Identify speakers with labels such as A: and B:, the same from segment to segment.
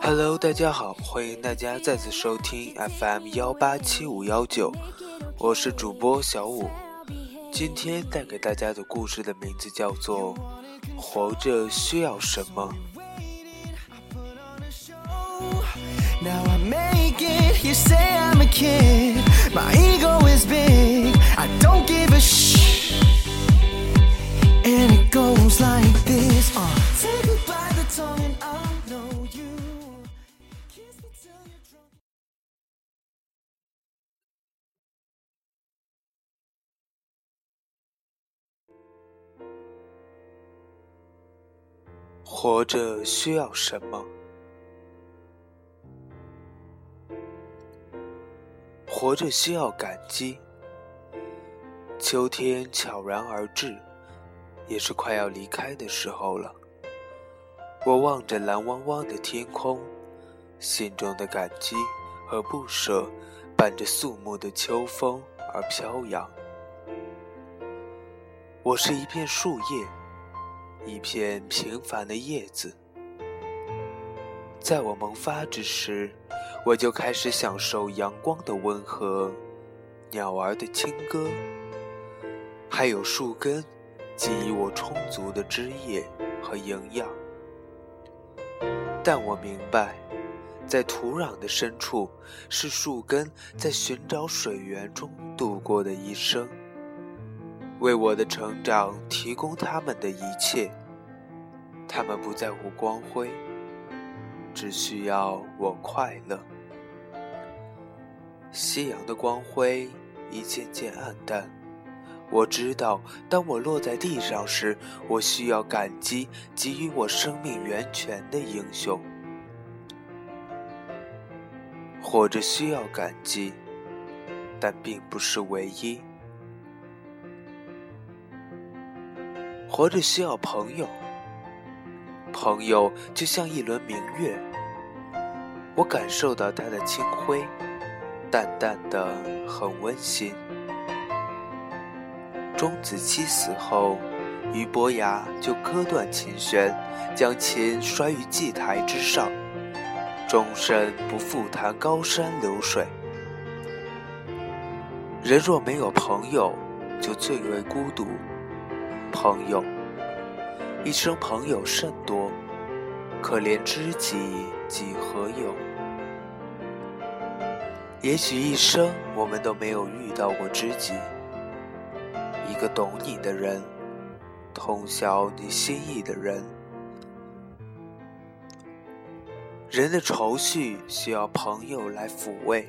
A: Hello，大家好，欢迎大家再次收听 FM 幺八七五幺九，我是主播小五。今天带给大家的故事的名字叫做《活着需要什么》。活着需要什么？活着需要感激。秋天悄然而至，也是快要离开的时候了。我望着蓝汪汪的天空，心中的感激和不舍，伴着肃穆的秋风而飘扬。我是一片树叶。一片平凡的叶子，在我萌发之时，我就开始享受阳光的温和，鸟儿的清歌，还有树根给予我充足的枝叶和营养。但我明白，在土壤的深处，是树根在寻找水源中度过的一生。为我的成长提供他们的一切，他们不在乎光辉，只需要我快乐。夕阳的光辉一渐渐暗淡，我知道，当我落在地上时，我需要感激给予我生命源泉的英雄。活着需要感激，但并不是唯一。活着需要朋友，朋友就像一轮明月，我感受到它的清辉，淡淡的，很温馨。钟子期死后，俞伯牙就割断琴弦，将琴摔于祭台之上，终身不复弹高山流水。人若没有朋友，就最为孤独。朋友，一生朋友甚多，可怜知己几何有？也许一生我们都没有遇到过知己，一个懂你的人，通晓你心意的人。人的愁绪需要朋友来抚慰，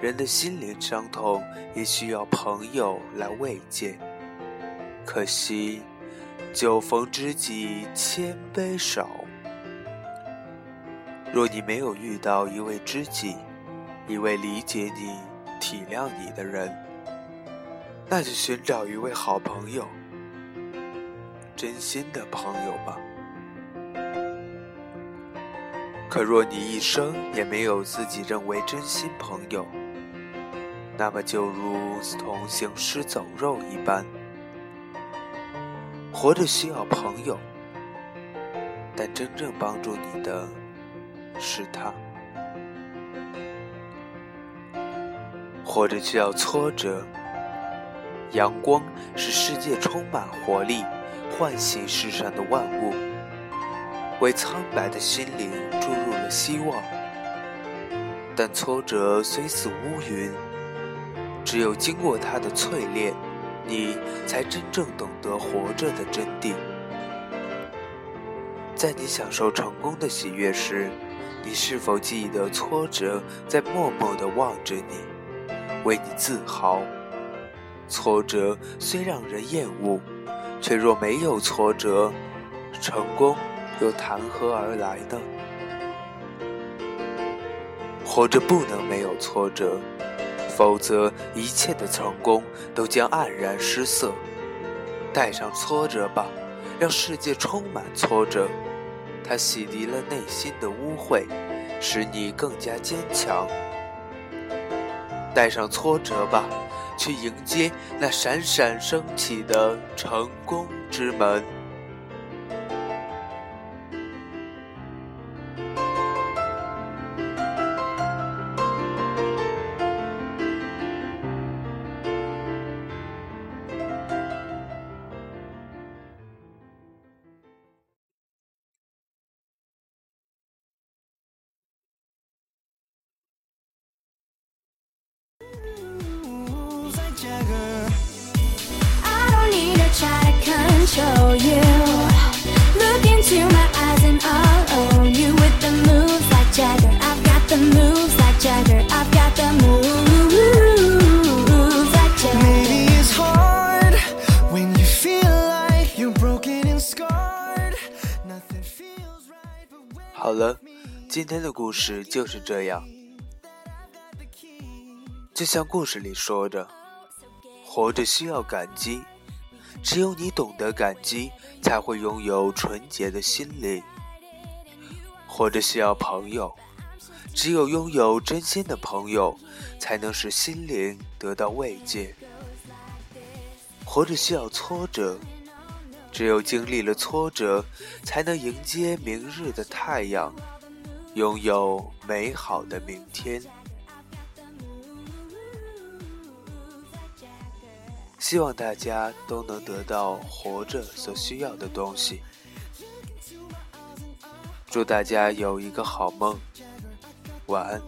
A: 人的心灵伤痛也需要朋友来慰藉。可惜，酒逢知己千杯少。若你没有遇到一位知己，一位理解你、体谅你的人，那就寻找一位好朋友，真心的朋友吧。可若你一生也没有自己认为真心朋友，那么就如同行尸走肉一般。活着需要朋友，但真正帮助你的是他。活着需要挫折，阳光使世界充满活力，唤醒世上的万物，为苍白的心灵注入了希望。但挫折虽似乌云，只有经过它的淬炼。你才真正懂得活着的真谛。在你享受成功的喜悦时，你是否记得挫折在默默地望着你，为你自豪？挫折虽让人厌恶，却若没有挫折，成功又谈何而来呢？活着不能没有挫折。否则，一切的成功都将黯然失色。带上挫折吧，让世界充满挫折，它洗涤了内心的污秽，使你更加坚强。带上挫折吧，去迎接那闪闪升起的成功之门。
B: Try to control you. Look into my eyes and I'll own you with the moves like Jagger. I've got the moves like Jagger. I've got the moves like Jagger.
C: Maybe it's hard when you feel like you're broken and scarred. Nothing feels right, but when
A: 好了，今天的故事就是这样。就像故事里说的，活着需要感激，只有你懂得感激，才会拥有纯洁的心灵。活着需要朋友，只有拥有真心的朋友，才能使心灵得到慰藉。活着需要挫折，只有经历了挫折，才能迎接明日的太阳，拥有美好的明天。希望大家都能得到活着所需要的东西。祝大家有一个好梦，晚安。